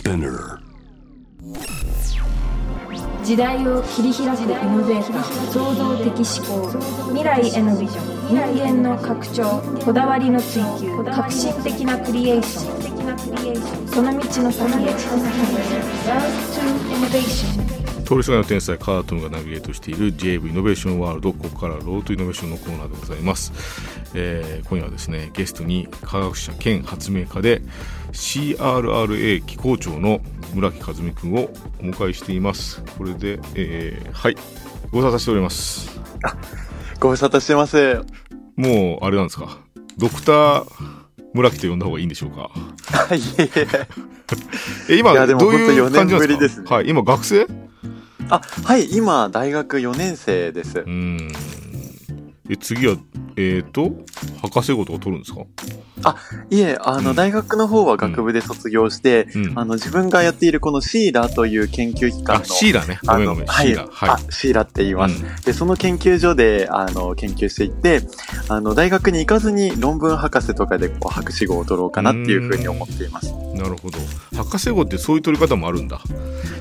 SPINEAR. 時代を切り開くイノベーター創造的思考未来へのビジョン人間の拡張こだわりの追求革新的なクリエーション。その道の先へ。 Road to Innovation 通りすがりの天才カートムがナビゲートしている JV イノベーションワールドここから Road to Innovation のコーナーでございます、えー今夜はですねゲストに科学者兼発明家で CRRA 機構長の村木和美君をお迎えしています。これで、えーはいご無沙汰しております。ご無沙汰してます。もうあれなんですか？ドクター村木と呼んだ方がいいんでしょうか？いえいえ。え今いやでもどういう本当4年ぶ感じなんですねすかはい今学生？あ、はい、今、大学4年生ですう。んえ次はえっ、と博士号とか取るんですか？いえ、あの、うん。大学の方は学部で卒業して、うん。あの、自分がやっているこのシーラという研究機関あの、シーラね。ごあの、はい、シーラはい。あ、シーラって言います。うん。で、その研究所で、あの、研究していって、あの、大学に行かずに論文博士とかでこう博士号を取ろうかなっていうふうに思っています。なるほど。博士号ってそういう取り方もあるんだ、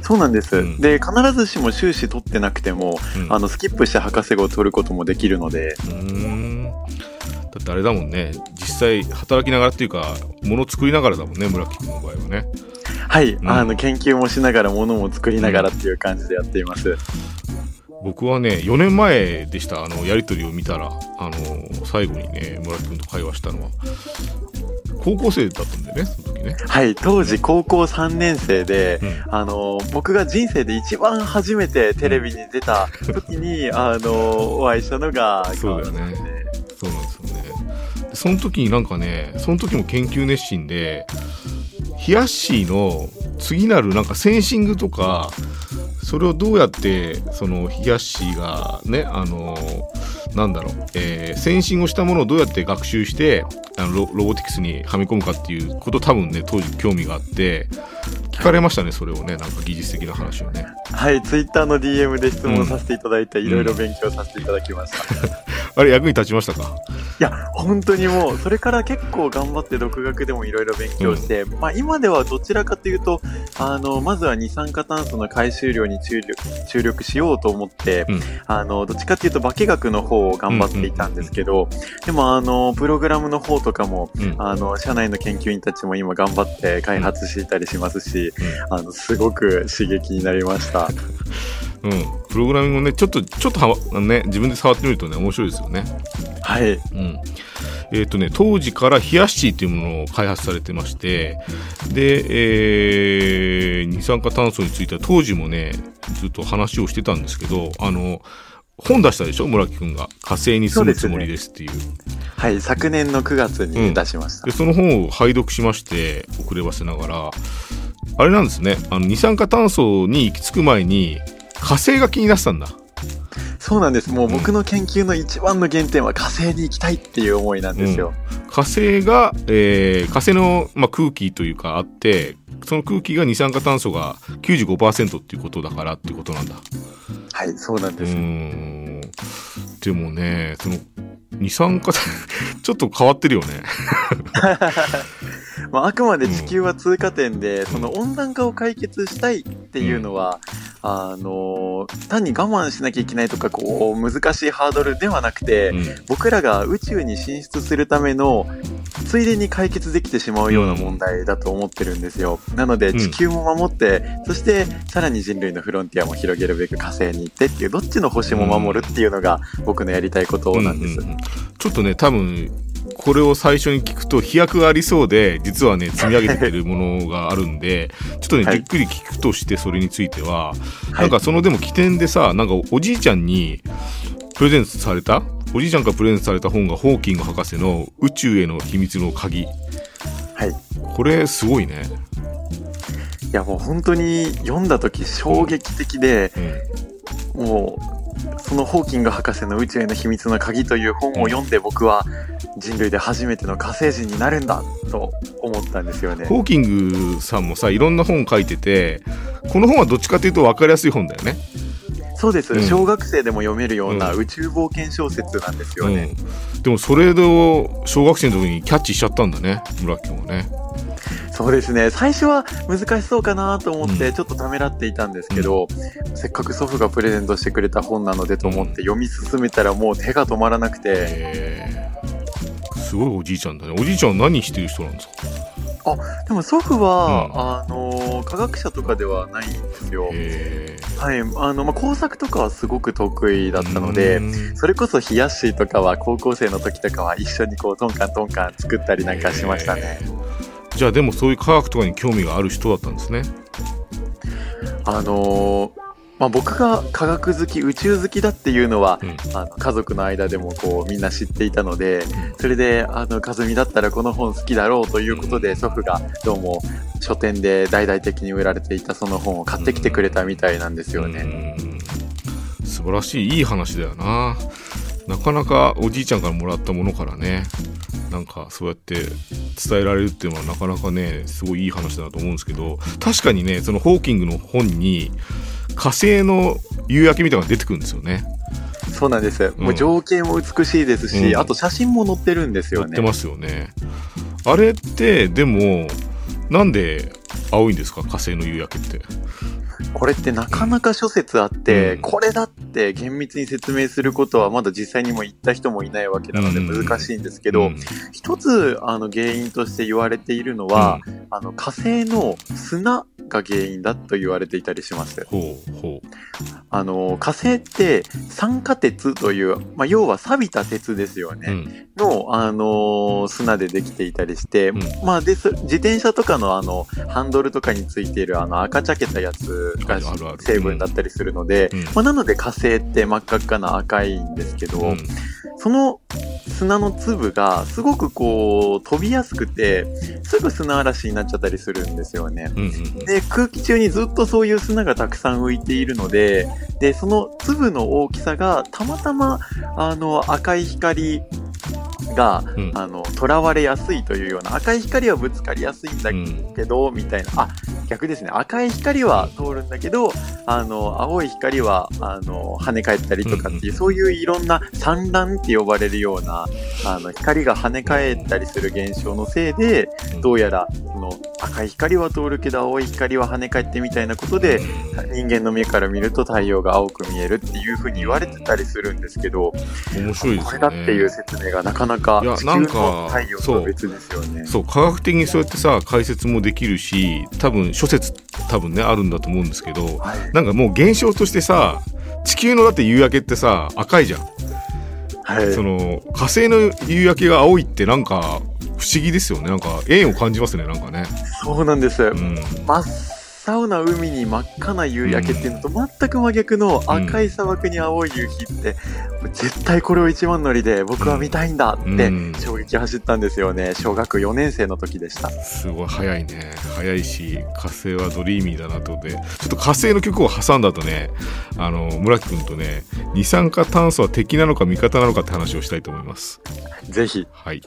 そうなんです。うん。で、必ずしも修士取ってなくても、うん、あの、スキップして博士号を取ることもできるので、うーんだってあれだもんね。実際働きながらっていうかもの作りながらだもんね村木君の場合はね。はい、ん。あの、研究もしながら、ものも作りながらっていう感じでやっています。僕はね4年前でした。あのやり取りを見たら。あの最後にね村木君と会話したのは。高校生だったんだよねその時ね。はい、当時高校3年生で、うん。あの、僕が人生で一番初めてテレビに出た時に、あの、お会いしたのが、そうだよねその時になんかねその時も研究熱心でヒヤッシーの次なるなんかセンシングとかそれをどうやってそのヒヤッシーがねあのなんだろう、えーセンシングをしたものをどうやって学習してあのロロボティクスにはめ込むかっていうこと多分ね当時興味があって聞かれましたねそれをねなんか技術的な話をね。はい、ツイッターの DM で質問させていただいて、いろいろ勉強させていただきました。あれ役に立ちましたか？いや、本当にもう、それから結構頑張って独学でもいろいろ勉強して、まあ今ではどちらかというと、あの、まずは二酸化炭素の回収量に注力注力しようと思って、うん。あの、どっちかっていうと化学の方を頑張っていたんですけど、でもあの、プログラムの方とかも、うん。あの、社内の研究員たちも今頑張って開発していたりしますし、あの、すごく刺激になりました。うん、プログラミングもねちょっとちょっとね自分で触ってみるとね面白いですよね。はい。うん。えっ、とね当時からヒヤッシーというものを開発されてましてで、えー二酸化炭素については当時もねずっと話をしてたんですけどあの本出したでしょ？村木君が「火星に住むつもりです」っていう。はい、昨年の9月に出しました。でその本を拝読しまして遅ればせながら。あれなんですね。あの二酸化炭素に行き着く前に火星が気になってたんだ。そうなんです。もう僕の研究の一番の原点は火星に行きたいっていう思いなんですよ。火星が、えー火星の、まあ、空気というかあってその空気が二酸化炭素が95%っていうことだからっていうことなんだはい、そうなんです。んでもねその二酸化炭 ちょっと変わってるよねまあ、あくまで地球は通過点で、その温暖化を解決したいっていうのは、あの、単に我慢しなきゃいけないとか、こう、難しいハードルではなくて、うん。僕らが宇宙に進出するための、ついでに解決できてしまうような問題だと思ってるんですよ。なので、うん。地球も守って、そして、さらに人類のフロンティアも広げるべく火星に行ってっていう、どっちの星も守るっていうのが、僕のやりたいことなんです。うんうんうん。ちょっとね多分これを最初に聞くと飛躍がありそうで実はね積み上げているものがあるんでちょっとね、はい。じっくり聞くとしてそれについては、はい。なんかそのでも起点でさなんかおじいちゃんにプレゼントされた？おじいちゃんからプレゼントされた本がホーキング博士の「宇宙への秘密の鍵。はい。」これすごいね。いやもう本当に読んだ時衝撃的で、うん。もう、そのホーキング博士の宇宙への秘密の鍵という本を読んで僕は人類で初めての火星人になるんだと思ったんですよね。ホーキングさんもさいろんな本書いててこの本はどっちかというと分かりやすい本だよね。そうです、うん小学生でも読めるようなうん宇宙冒険小説なんですよね。うん、でもそれを小学生の時にキャッチしちゃったんだね村木君はね。そうですね。最初は難しそうかなと思って、ちょっとためらっていたんですけど、せっかく祖父がプレゼントしてくれた本なのでと思って読み進めたらもう手が止まらなくて、えー、すごいおじいちゃんだね。おじいちゃんは何してる人なんですか？でも祖父は、あの、科学者とかではないんですよ。えはい。あの、まあ、工作とかはすごく得意だー、ったので、うん。それこそ冷やしとかは高校生の時とかは一緒にこうトンカントンカン作ったりなんかしましたね。えーじゃあでもそういう科学とかに興味がある人だったんですね。あのーまあ、僕が科学好き、宇宙好きだっていうのは、うん。あの家族の間でもこうみんな知っていたので、それで、あの、かずみだったらこの本好きだろうということで、祖父がどうも書店で大々的に売られていたその本を買ってきてくれたみたいなんですよね。うん。素晴らしいいい話だよな。なかなかおじいちゃんからもらったものからねなんかそうやって伝えられるっていうのはなかなかねすごいいい話だなと思うんですけど確かにねそのホーキングの本に火星の夕焼けみたいなのが出てくるんですよね。そうなんです。うん。もう情景も美しいですし、うん。あと写真も載ってるんですよね。載ってますよね。あれってでもなんで青いんですか？火星の夕焼けってこれってなかなか諸説あって、うん。これだって厳密に説明することはまだ実際にも言った人もいないわけなのでうん。難しいんですけど、うん。一つあの原因として言われているのは、うん。あの火星の砂が原因だと言われていたりします。ほうほあの火星って酸化鉄という、まあ、要は錆びた鉄ですよね。ん、の、あのー砂でできていたりして、うん。まあ、で、そ自転車とかのあの、ハンドルとかについているあの赤茶けたやつが成分だったりするので、うん。まあ、なので火星って真っ赤っかな赤いんですけど、うん。その砂の粒がすごくこう飛びやすくて、すぐ砂嵐になっちゃったりするんですよね。うんうん。で、空気中にずっとそういう砂がたくさん浮いているので、で、その粒の大きさがたまたま、あの、赤い光が、うん。あの、囚われやすいというような、赤い光はぶつかりやすいんだうん。けど、みたいな、あ、逆ですね。赤い光は通るんだけど、あの、青い光は、あの、跳ね返ったりとかっていう、そういういろんな散乱って呼ばれるような、あの、光が跳ね返ったりする現象のせいで、どうやら、その、赤い光は通るけど、青い光は跳ね返ってみたいなことで、人間の目から見ると太陽が青く見えるっていう風に言われてたりするんですけど、面白いですよね。これだっていう説明がなかなかいやなんかの太陽と別ですよね。そう科学的にそうやってさ解説もできるし多分諸説多分ねあるんだと思うんですけどはい。なんかもう現象としてさ地球のだって夕焼けってさ赤いじゃん、はい。その火星の夕焼けが青いってなんか不思議ですよねなんか縁を感じますねなんかねそうなんです。うん真っ青な海に真っ赤な夕焼けっていうのと全く真逆の赤い砂漠に青い夕日って、絶対これを一番乗りで僕は見たいんだってうん衝撃走ったんですよね。小学4年生の時でした。すごい早いね早いし火星はドリーミーだなと思ってちょっと火星の曲を挟んだとねあの村木君とね二酸化炭素は敵なのか味方なのかって話をしたいと思いますぜひ。はい。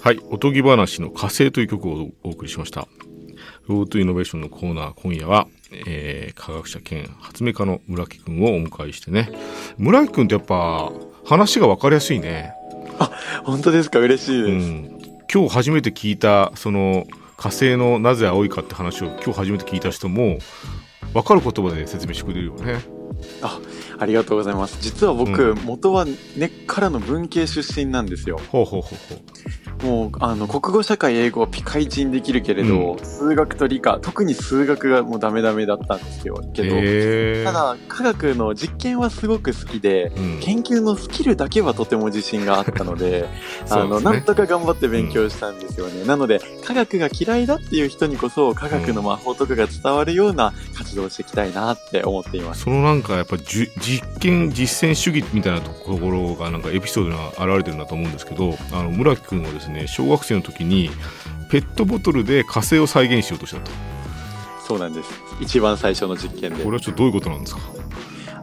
はい。おとぎ話の火星という曲をお送りしました。ロートイノベーションのコーナー、今夜は、えー、科学者兼発明家の村木くんをお迎えしてね。村木くんってやっぱ、話が分かりやすいね。本当ですか？嬉しいうです。ん。今日初めて聞いた、その、火星のなぜ青いかって話を今日初めて聞いた人も、分かる言葉で説明してくれるよね。ありがとうございます。実は僕、うん元は根っからの文系出身なんですよ。ほうほうほうほう。もう、あの、国語、社会、英語はピカイチにできるけれど、数学と理科、特に数学がもうダメダメだったんですよ。けど、へーただ、科学の実験はすごく好きで、うん、研究のスキルだけはとても自信があったので、あの、なんとか頑張って勉強したんですよね。なので、科学が嫌いだっていう人にこそ、科学の魔法とかが伝わるような活動をしていきたいなって思っています。そのなんかやっぱじゅ実験実践主義みたいなところがなんかエピソードが現れてるんだと思うんですけどあの村木君はですね小学生の時にペットボトルで火星を再現しようとしたと。そうなんです。一番最初の実験で。こ。れはちょっとどういうことなんですか、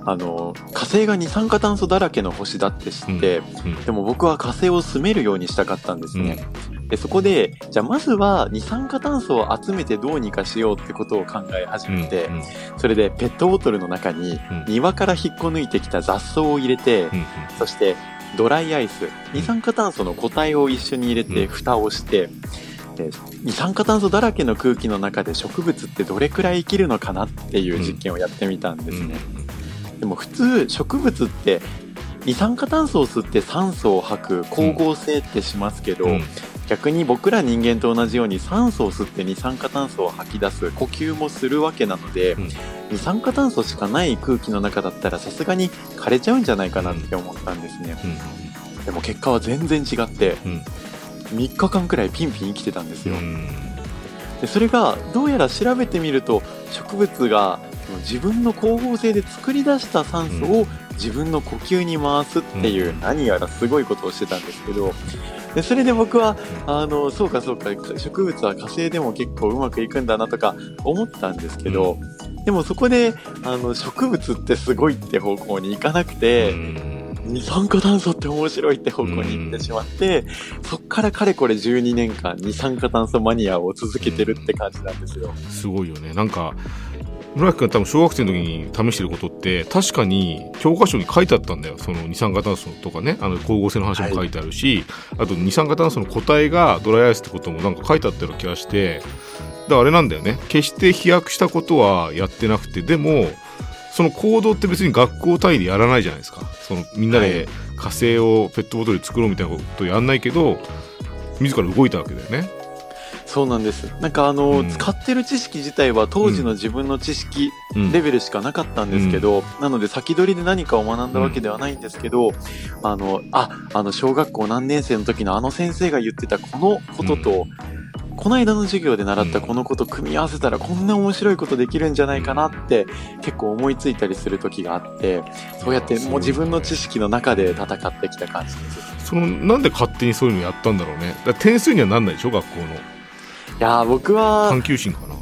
あの、火星が二酸化炭素だらけの星だって知って、うんでも僕は火星を住めるようにしたかったんですね。でそこで、じゃあまずは二酸化炭素を集めてどうにかしようってことを考え始うんめて、うんそれでペットボトルの中にうん。庭から引っこ抜いてきた雑草を入れて、うん。そしてドライアイス、二酸化炭素の固体を一緒に入れてうん。蓋をして、で二酸化炭素だらけの空気の中で植物ってどれくらい生きるのかなっていう実験をやってみたんですね、でも普通植物って二酸化炭素を吸って酸素を吐く光合成ってしますけど、うん逆に僕ら人間と同じように酸素を吸って二酸化炭素を吐き出す呼吸もするわけなので、うん。二酸化炭素しかない空気の中だったらさすがに枯れちゃうんじゃないかなって思ったんですね、うんでも結果は全然違ってうん。3日間くらいピンピン生きてたんですよ、うん。でそれがどうやら調べてみると植物が自分の光合成で作り出した酸素を自分の呼吸に回すっていううん。何やらすごいことをしてたんですけどでそれで僕はあのそうかそうか植物は火星でも結構うまくいくんだなとか思ったんですけど、でもそこであの植物ってすごいって方向に行かなくて、二酸化炭素って面白いって方向に行ってしまって、そっからかれこれ12年間二酸化炭素マニアを続けてるって感じなんですよ。すごいよね。なんか村木君が多分小学生の時に試してることって確かに教科書に書いてあったんだよ。その二酸化炭素とかね。あの光合成の話も書いてあるし、あと二酸化炭素の個体がドライアイスってこともなんか書いてあったような気がしてだからあれなんだよね。決して飛躍したことはやってなくてでもその行動って別に学校単位でやらないじゃないですか。そのみんなで火星をペットボトルで作ろうみたいなことやんないけど自ら動いたわけだよね。そうなんです。なんかあの、うん。使ってる知識自体は当時の自分の知識うん。レベルしかなかったんですけど、なので先取りで何かを学んだわけではないんですけど、あの、あ、あの小学校何年生の時のあの先生が言ってたこのことと、この間の授業で習ったこのこと組み合わせたらこんな面白いことできるんじゃないかなって結構思いついたりする時があって、そうやってもう自分の知識の中で戦ってきた感じです。そのなんで勝手にそういうのやったんだろうね。点数にはなんないでしょ学校の。いやー僕は探求心かな。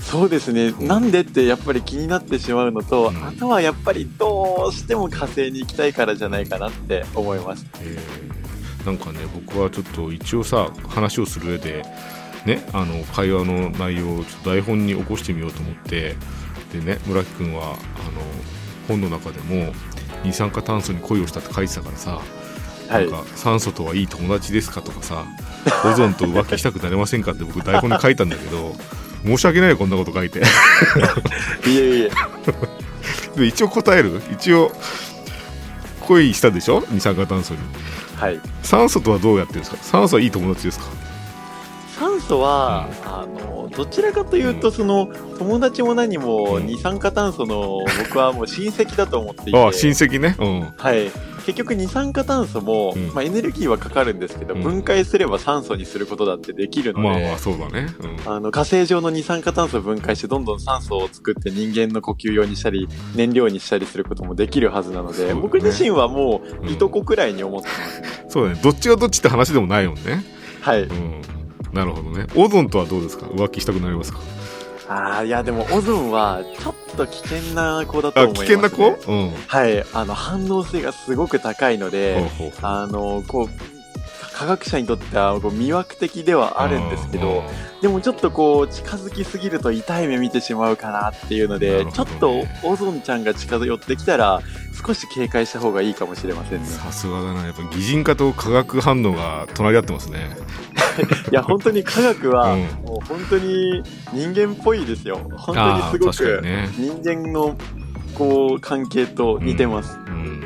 そうですね、ん。なんでってやっぱり気になってしまうのと、うん。あとはやっぱりどうしても火星に行きたいからじゃないかなって思います。えー。なんかね僕はちょっと一応さ話をする上でねあの会話の内容をちょっと台本に起こしてみようと思ってでね村木君はあの本の中でも二酸化炭素に恋をしたって書いてたからさ、はいなんか酸素とはいい友達ですかとかさオゾンと浮気したくなれませんかって僕台本に書いたんだけど申し訳ないよこんなこと書いて。いえいえ、で一応答える？一応恋したでしょ？二酸化炭素に。はい。酸素とはどうやってるんですか？酸素はいい友達ですか？酸素は、あの、どちらかというと、その、友達も何もうん。二酸化炭素の僕はもう親戚だと思っていて、ああ親戚ね。うん。はい。結局二酸化炭素も、うん。まあエネルギーはかかるんですけど、うん。分解すれば酸素にすることだってできるので、まあまあそうだね、うん、あの火星上の二酸化炭素を分解してどんどん酸素を作って人間の呼吸用にしたり燃料にしたりすることもできるはずなので、ね。僕自身はもういとこくらいに思ってます、そうだね。どっちがどっちって話でもないもんね。はい。うん。なるほどね。オゾンとはどうですか？浮気したくなりますか？ああいやでもオゾンはちょっと危険な子だとあ思います、危ね、険な子？うん。はいあの反応性がすごく高いので、ほうほうほう。あのこう科学者にとってはこう魅惑的ではあるんですけど、でもちょっとこう近づきすぎると痛い目見てしまうかなっていうのなで、るほどちょっとねオゾンちゃんが近寄ってきたら少し警戒した方がいいかもしれませんね。さすがだな。やっぱ擬人化と化学反応が隣り合ってますね。いや本当に科学は、うん。もう本当に人間っぽいですよ。本当にすごく人間のこう関係と似てます。うん。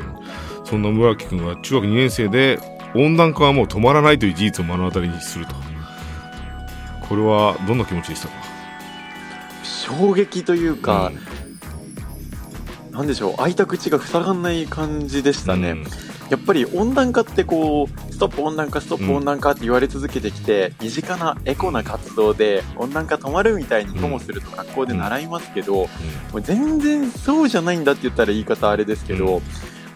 そんな村木君は中学2年生で温暖化はもう止まらないという事実を目の当たりにすると。これはどんな気持ちでしたか？衝撃というか、なんでしょう開いた口が塞がんない感じでしたね。うん。やっぱり温暖化ってこう、ストップ温暖化、ストップ温暖化って言われ続けてきて、身近なエコな活動で温暖化止まるみたいにともすると学校で習いますけど、もう全然そうじゃないんだって言ったら言い方あれですけど、うん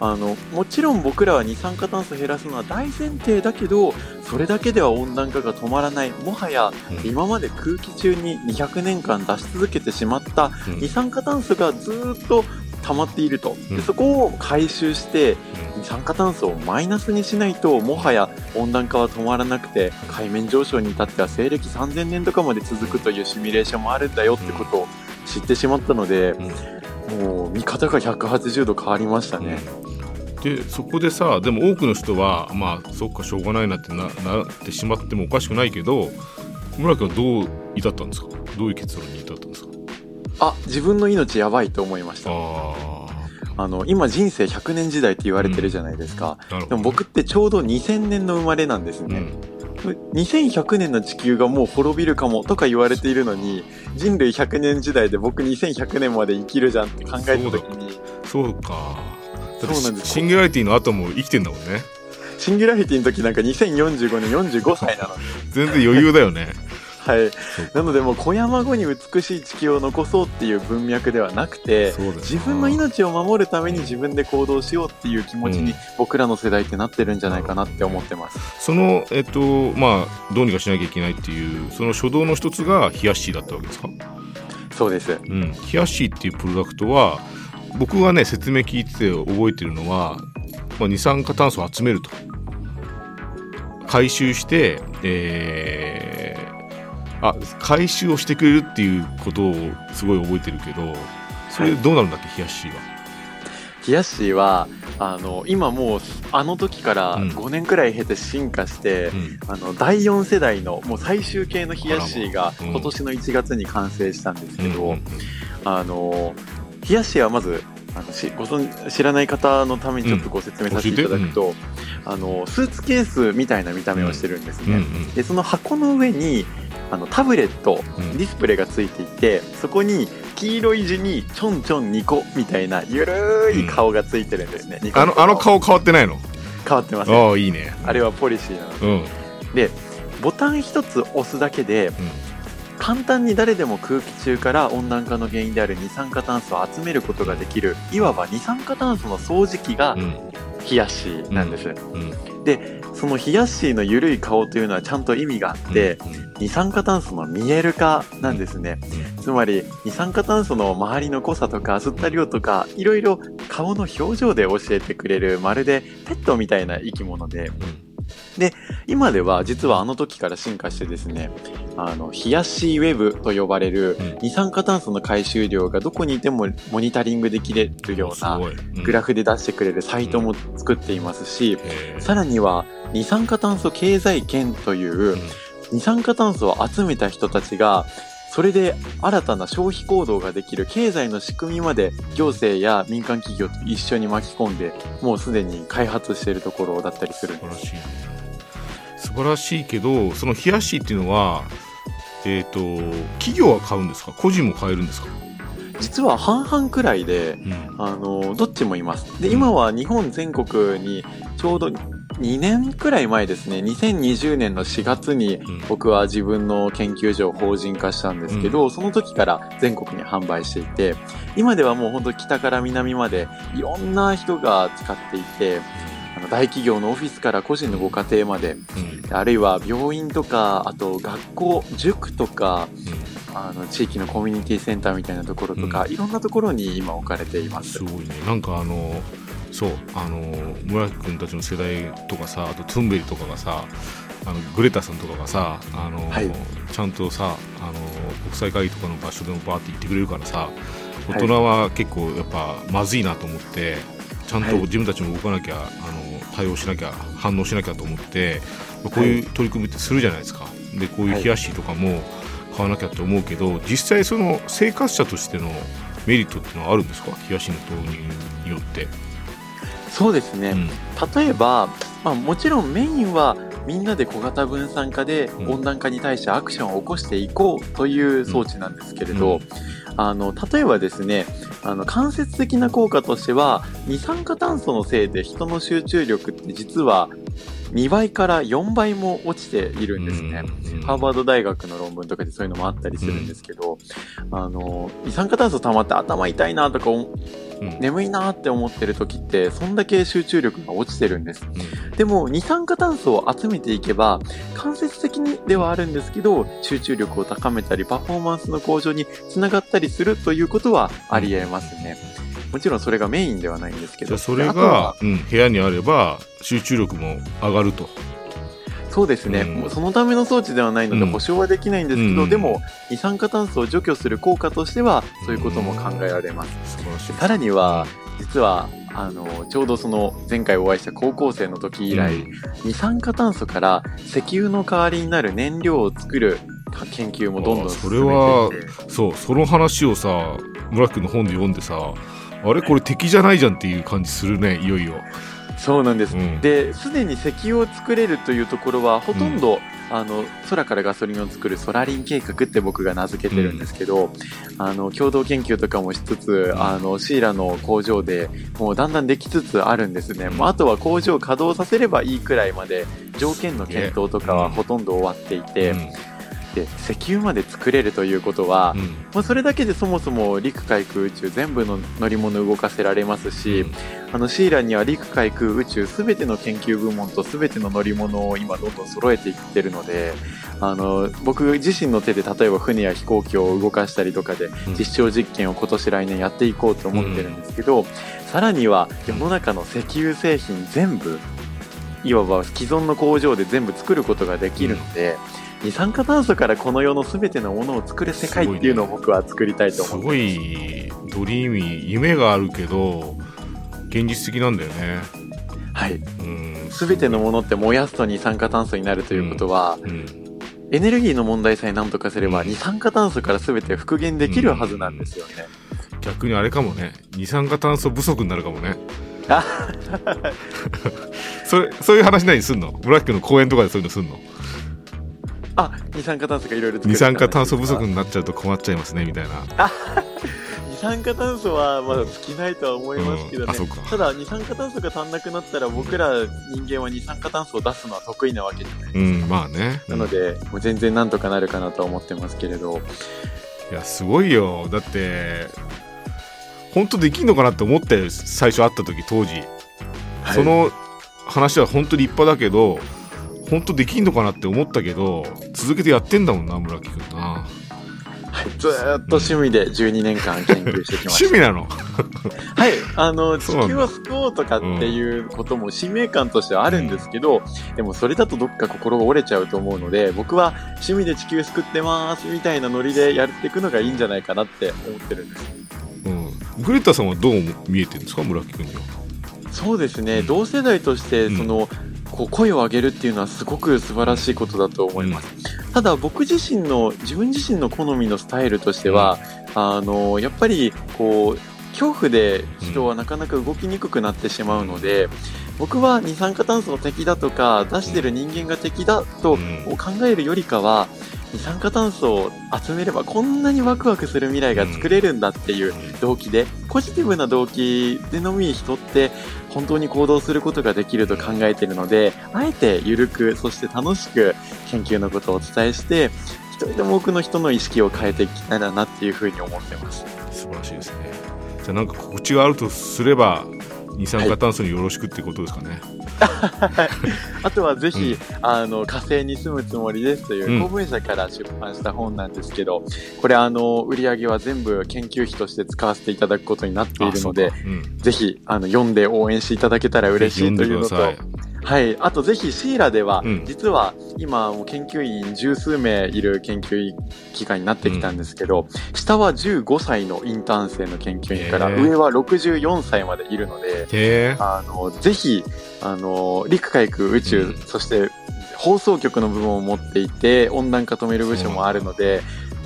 あの、もちろん僕らは二酸化炭素減らすのは大前提だけど、それだけでは温暖化が止まらない。もはやうん。今まで空気中に200年間出し続けてしまったうん。二酸化炭素がずーっと溜まっていると。うん。でそこを回収して、二酸化炭素をマイナスにしないともはや温暖化は止まらなくて海面上昇に至っては西暦3000年とかまで続くというシミュレーションもあるんだよってことを知ってしまったので、もう見方が180度変わりましたね。でそこでさでも多くの人はまあそっかしょうがないなってななってしまってもおかしくないけど村木はどう至ったんですか？どういう結論に至ったんですか？あ、自分の命やばいと思いました。ああの、今人生100年時代って言われてるじゃないですか。あなるほど。でも僕ってちょうど2000年の生まれなんですね。うん。2100年の地球がもう滅びるかもとか言われているのに、人類100年時代で僕2100年まで生きるじゃんって考えた時に、そうかそうなんですシンギュラリティの後も生きてんだもんねシンギュラリティの時なんか2045年45歳なのに。全然余裕だよね はい。なのでもう小山後に美しい地球を残そうっていう文脈ではなくて、自分の命を守るために自分で行動しようっていう気持ちにうん僕らの世代ってなってるんじゃないかなって思ってます。そのえっとまあどうにかしなきゃいけないっていうその初動の一つがヒヤッシーだったわけですか？そうです。うん、ヒヤッシーっていうプロダクトは僕がね説明聞いてて覚えてるのは、まあ、二酸化炭素を集めると。回収して、えーあ回収をしてくれるっていうことをすごい覚えてるけどそれどうなるんだっけ、ヒヤッシーは？ヒヤッシーは、あの、今もう、あの時からうん。5年くらい経て進化して、うん。あの、第4世代のもう最終形のヒヤッシーが今年の1月に完成したんですけど、うんうんあの、ヒヤッシーはまず、あのしご存知らない方のためにちょっとご説明させていただくと、あの、スーツケースみたいな見た目をしてるんですね。うんうんで、その箱の上に、あの、タブレット、うんディスプレイがついていて、そこに黄色い字にちょんちょん2個みたいなゆるい顔がついてるんですね。ニコニコあのあの顔変わってないの？変わってます、ね。ああいいね。あれはポリシーなので。うんで、ボタン一つ押すだけで、簡単に誰でも空気中から温暖化の原因である二酸化炭素を集めることができる、いわば二酸化炭素の掃除機がうん。ヒヤッシーなんです。うん。で、そのヒヤッシーのゆるい顔というのはちゃんと意味があって、二酸化炭素の見える化なんですね。つまり、二酸化炭素の周りの濃さとか吸った量とか、いろいろ顔の表情で教えてくれる、まるでペットみたいな生き物で、今では実はあの時から進化してですね、あの、ヒヤッシーウェブと呼ばれるうん。二酸化炭素の回収量がどこにいてもモニタリングできれるようなグラフで出してくれるサイトも作っていますし、さらには二酸化炭素経済圏という二酸化炭素を集めた人たちがそれで新たな消費行動ができる経済の仕組みまで行政や民間企業と一緒に巻き込んでもうすでに開発しているところだったりするんです素晴らしいけどその冷やしっていうのはえっ、と企業は買うんですか？個人も買えるんですか、実は半々くらいでうん。あのどっちもいます。でうん今は日本全国にちょうど2年くらい前ですね。2020年の4月にうん。僕は自分の研究所を法人化したんですけど、その時から全国に販売していて今ではもう本当北から南までいろんな人が使っていて大企業のオフィスから個人のご家庭までうん。あるいは病院とかあと学校塾とかあの地域のコミュニティセンターみたいなところとか、うん。いろんなところに今置かれています。す。ごいね。なんかあのそうあの村木君たちの世代とかさあとトゥンベリとかがさあのグレタさんとかがさあの、はい。ちゃんとさあの国際会議とかの場所でもバーって行ってくれるからさ大人は結構やっぱまずいなと思ってちゃんとはい自分たちも動かなきゃ、あの対応しなきゃ反応しなきゃと思ってこういう取り組みってするじゃないですか。でこういうはい。冷やしとかも買わなきゃって思うけど実際その生活者としてのメリットっていうのはあるんですか？冷やしの導入によって。そうですね、うん。例えば、まあ、もちろんメインはみんなで小型分散化でうん。温暖化に対してアクションを起こしていこうという装置なんですけれど、うん。あの例えばですねあの間接的な効果としては二酸化炭素のせいで人の集中力って実は2倍から4倍も落ちているんですね。うん。ハーバード大学の論文とかでそういうのもあったりするんですけど、あの二酸化炭素溜まって頭痛いなとか思うん。眠いなって思ってる時ってそんだけ集中力が落ちてるんです。うん。でも二酸化炭素を集めていけば間接的にではあるんですけど集中力を高めたりパフォーマンスの向上につながったりするということはありえますね。もちろんそれがメインではないんですけど。それが、うん、部屋にあれば集中力も上がると。そうですね、うん。そのための装置ではないのでうん。保証はできないんですけど、うん。でも二酸化炭素を除去する効果としてはそういうことも考えられます。素晴らしい。さらには実はあのちょうどその前回お会いした高校生の時以来、うん。二酸化炭素から石油の代わりになる燃料を作る研究もどんどん進めていれはてそうその話をさ村木君の本で読んでさあれこれ敵じゃないじゃんっていう感じするねいよいよ。そうなんです、うん。ですでに石油を作れるというところはほとんど、あの空からガソリンを作るソラリン計画って僕が名付けてるんですけど、あの共同研究とかもしつつ、あのシーラの工場でもうだんだんできつつあるんですね、もうあとは工場を稼働させればいいくらいまで条件の検討とかはほとんど終わっていて、うんで石油まで作れるということは、うん。まあ、それだけでそもそも陸海空宇宙全部の乗り物を動かせられますし、あのシーラには陸海空宇宙すべての研究部門とすべての乗り物を今どんどん揃えていってるのであの僕自身の手で例えば船や飛行機を動かしたりとかでうん。実証実験を今年来年やっていこうと思ってるんですけど、さらには世の中の石油製品全部いわば既存の工場で全部作ることができるので、二酸化炭素からこの世の全てのものを作る世界っていうのを僕は作りたいとす。思うごいドリーミー夢があるけど現実的なんだよね。はい。うん、全てのものって燃やすと二酸化炭素になるということは、うん、エネルギーの問題さえ何とかすれば、うん。二酸化炭素から全て復元できるはずなんですよね。逆にあれかもね。二酸化炭素不足になるかもね。あ それそういう話何すんの？村木君の講演とかでそういうのすんの？あ、二酸化炭素がいろいろ二酸化炭素不足二になっちゃうと困っちゃいますねみたいな。酸化炭素はまだ尽きないとは思いますけどね。うんただ、二酸化炭素が足んなくなったら、僕ら人間は二酸化炭素を出すのは得意なわけじゃない。うんまあね。なので、もう全然なんとかなるかなとは思ってますけれど。いやすごいよだって本当できんのかなって思ったよ最初会った時当時、はいその話は本当立派だけど本当できんのかなって思ったけど続けてやってんだもんな村木君なはい、ずーっと趣味で12年間研究してきました。趣味なの？はい、あの、地球を救おうとかっていうことも使命感としてはあるんですけど、でもそれだとどっか心が折れちゃうと思うので、僕は趣味で地球救ってますみたいなノリでやっていくのがいいんじゃないかなって思ってるんです。うん、グレタさんはどう見えてるんですか村木君には？そうですね、うん。同世代として、うん。その、こう声を上げるっていうのはすごく素晴らしいことだと思います。ただ僕自身の、自分自身の好みのスタイルとしては、あの、やっぱり、こう、恐怖で人はなかなか動きにくくなってしまうので、僕は二酸化炭素の敵だとか、出してる人間が敵だとうん。考えるよりかは、二酸化炭素を集めればこんなにワクワクする未来が作れるんだっていう動機で、ポジティブな動機でのみ人って本当に行動することができると考えているので、あえて緩く、そして楽しく研究のことをお伝えして、一人でも多くの人の意識を変えていきたいなっていうふうに思ってます。素晴らしいですねじゃあなんか告知があるとすれば二酸化炭素によろしくってことですかね、あとはぜひ、あの、火星に住むつもりですといううん。公文社から出版した本なんですけど、これあの、売り上げは全部研究費として使わせていただくことになっているのでうん。ぜひ、あの、読んで応援していただけたら嬉しいというのと、はい。あとぜひシーラでは、うん。実は今もう研究員十数名いる研究機関になってきたんですけど、下は15歳のインターン生の研究員から、上は64歳までいるので、あの、ぜひ、あの、陸海空宇宙、うん。そして放送局の部門を持っていて、温暖化止める部署もあるので、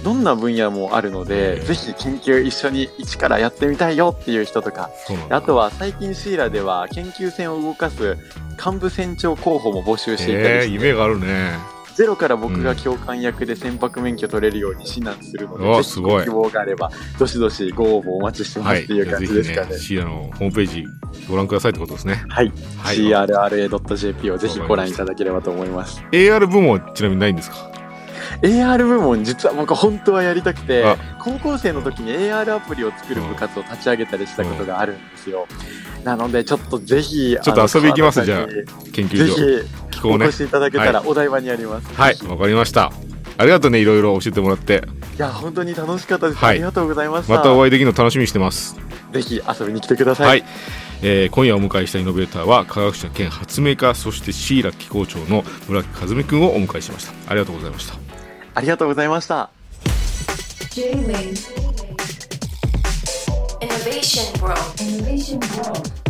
どんな分野もあるので、ぜひ研究一緒に一からやってみたいよっていう人とか、あとは最近シーラでは研究船を動かす幹部船長候補も募集していたりして、夢があるね。ゼロから僕が教官役で船舶免許取れるように指南するので、うわぜひすごい。希望があれば、どしどしご応募お待ちしてまはいすっていう感じですかね。ねシーラのホームページご覧くださいってことですね。はい。はい。Crra.jp をぜひご覧いただければと思います。AR 部門はちなみにないんですか？AR 部門、実は僕本当はやりたくてあ、高校生の時に AR アプリを作る部活を立ち上げたりしたことがあるんですよ。なので、ちょっとぜひ、ちょっと遊び行きますじゃあ。ぜ研究所。ひ、気候ね。お越しいただけたらお台場にあります。はいわかりました。ありがとうねいろいろ教えてもらって。いや、本当に楽しかったです。はい。ありがとうございました。またお会いできるの楽しみにしてます。ぜひ遊びに来てください。はい、えー今夜お迎えしたイノベーターは科学者兼発明家そしてシーラ機構長の村木和美君をお迎えしました。ありがとうございましたありがとうございました。J-Wave Innovation World. Innovation World